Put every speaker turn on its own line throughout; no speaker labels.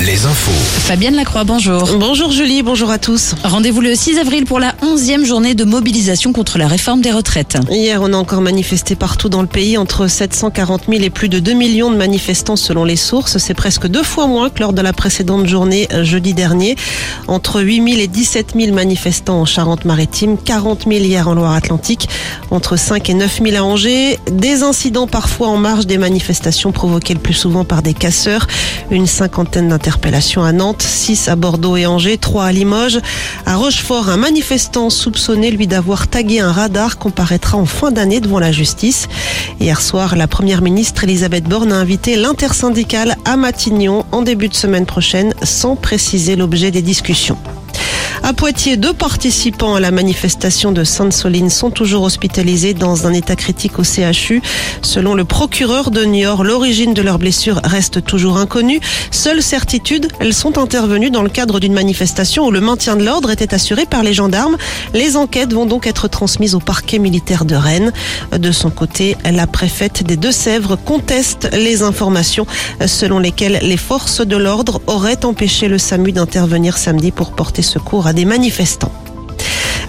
Les infos.
Fabienne Lacroix, bonjour.
Bonjour Julie, bonjour à tous.
Rendez-vous le 6 avril pour la 11e journée de mobilisation contre la réforme des retraites.
Hier, on a encore manifesté partout dans le pays entre 740 000 et plus de 2 millions de manifestants selon les sources. C'est presque deux fois moins que lors de la précédente journée euh, jeudi dernier. Entre 8 000 et 17 000 manifestants en Charente-Maritime, 40 000 hier en Loire-Atlantique, entre 5 et 9 000 à Angers. Des incidents parfois en marge des manifestations provoqués le plus souvent par des casseurs. Une cinquantaine d'interpellations à Nantes, 6 à Bordeaux et Angers, 3 à Limoges. À Rochefort, un manifestant soupçonné, lui, d'avoir tagué un radar comparaîtra en fin d'année devant la justice. Hier soir, la première ministre Elisabeth Borne a invité l'intersyndicale à Matignon en début de semaine prochaine, sans préciser l'objet des discussions. À Poitiers, deux participants à la manifestation de Sainte-Soline sont toujours hospitalisés dans un état critique au CHU. Selon le procureur de Niort, l'origine de leurs blessures reste toujours inconnue. Seule certitude, elles sont intervenues dans le cadre d'une manifestation où le maintien de l'ordre était assuré par les gendarmes. Les enquêtes vont donc être transmises au parquet militaire de Rennes. De son côté, la préfète des Deux-Sèvres conteste les informations selon lesquelles les forces de l'ordre auraient empêché le SAMU d'intervenir samedi pour porter secours à manifestants.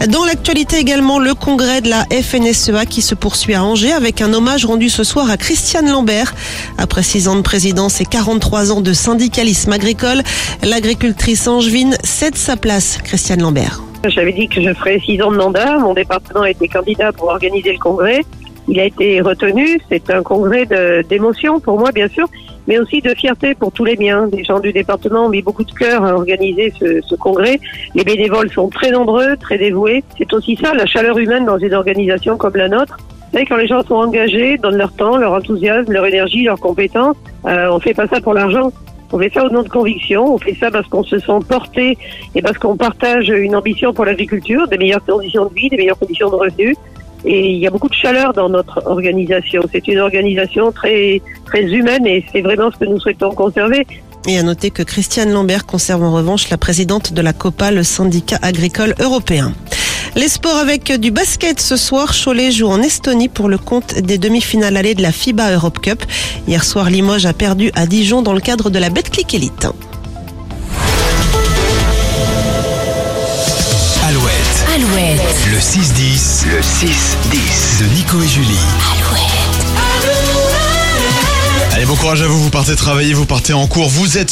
Dans l'actualité également, le congrès de la FNSEA qui se poursuit à Angers avec un hommage rendu ce soir à Christiane Lambert. Après 6 ans de présidence et 43 ans de syndicalisme agricole, l'agricultrice angevine cède sa place. Christiane Lambert.
J'avais dit que je ferais 6 ans de mandat. Mon département a été candidat pour organiser le congrès. Il a été retenu. C'est un congrès d'émotion pour moi, bien sûr, mais aussi de fierté pour tous les miens. Les gens du département ont mis beaucoup de cœur à organiser ce, ce congrès. Les bénévoles sont très nombreux, très dévoués. C'est aussi ça, la chaleur humaine dans une organisation comme la nôtre. Vous savez, quand les gens sont engagés, donnent leur temps, leur enthousiasme, leur énergie, leurs compétences, euh, on fait pas ça pour l'argent. On fait ça au nom de conviction, on fait ça parce qu'on se sent porté et parce qu'on partage une ambition pour l'agriculture, des meilleures conditions de vie, des meilleures conditions de revenus. Et il y a beaucoup de chaleur dans notre organisation. C'est une organisation très, très humaine et c'est vraiment ce que nous souhaitons conserver.
Et à noter que Christiane Lambert conserve en revanche la présidente de la COPA, le syndicat agricole européen. Les sports avec du basket ce soir. Cholet joue en Estonie pour le compte des demi-finales allées de la FIBA Europe Cup. Hier soir, Limoges a perdu à Dijon dans le cadre de la Betclic Elite.
Le 6-10. Le 6-10 de Nico et Julie.
Allez, bon courage à vous, vous partez travailler, vous partez en cours, vous êtes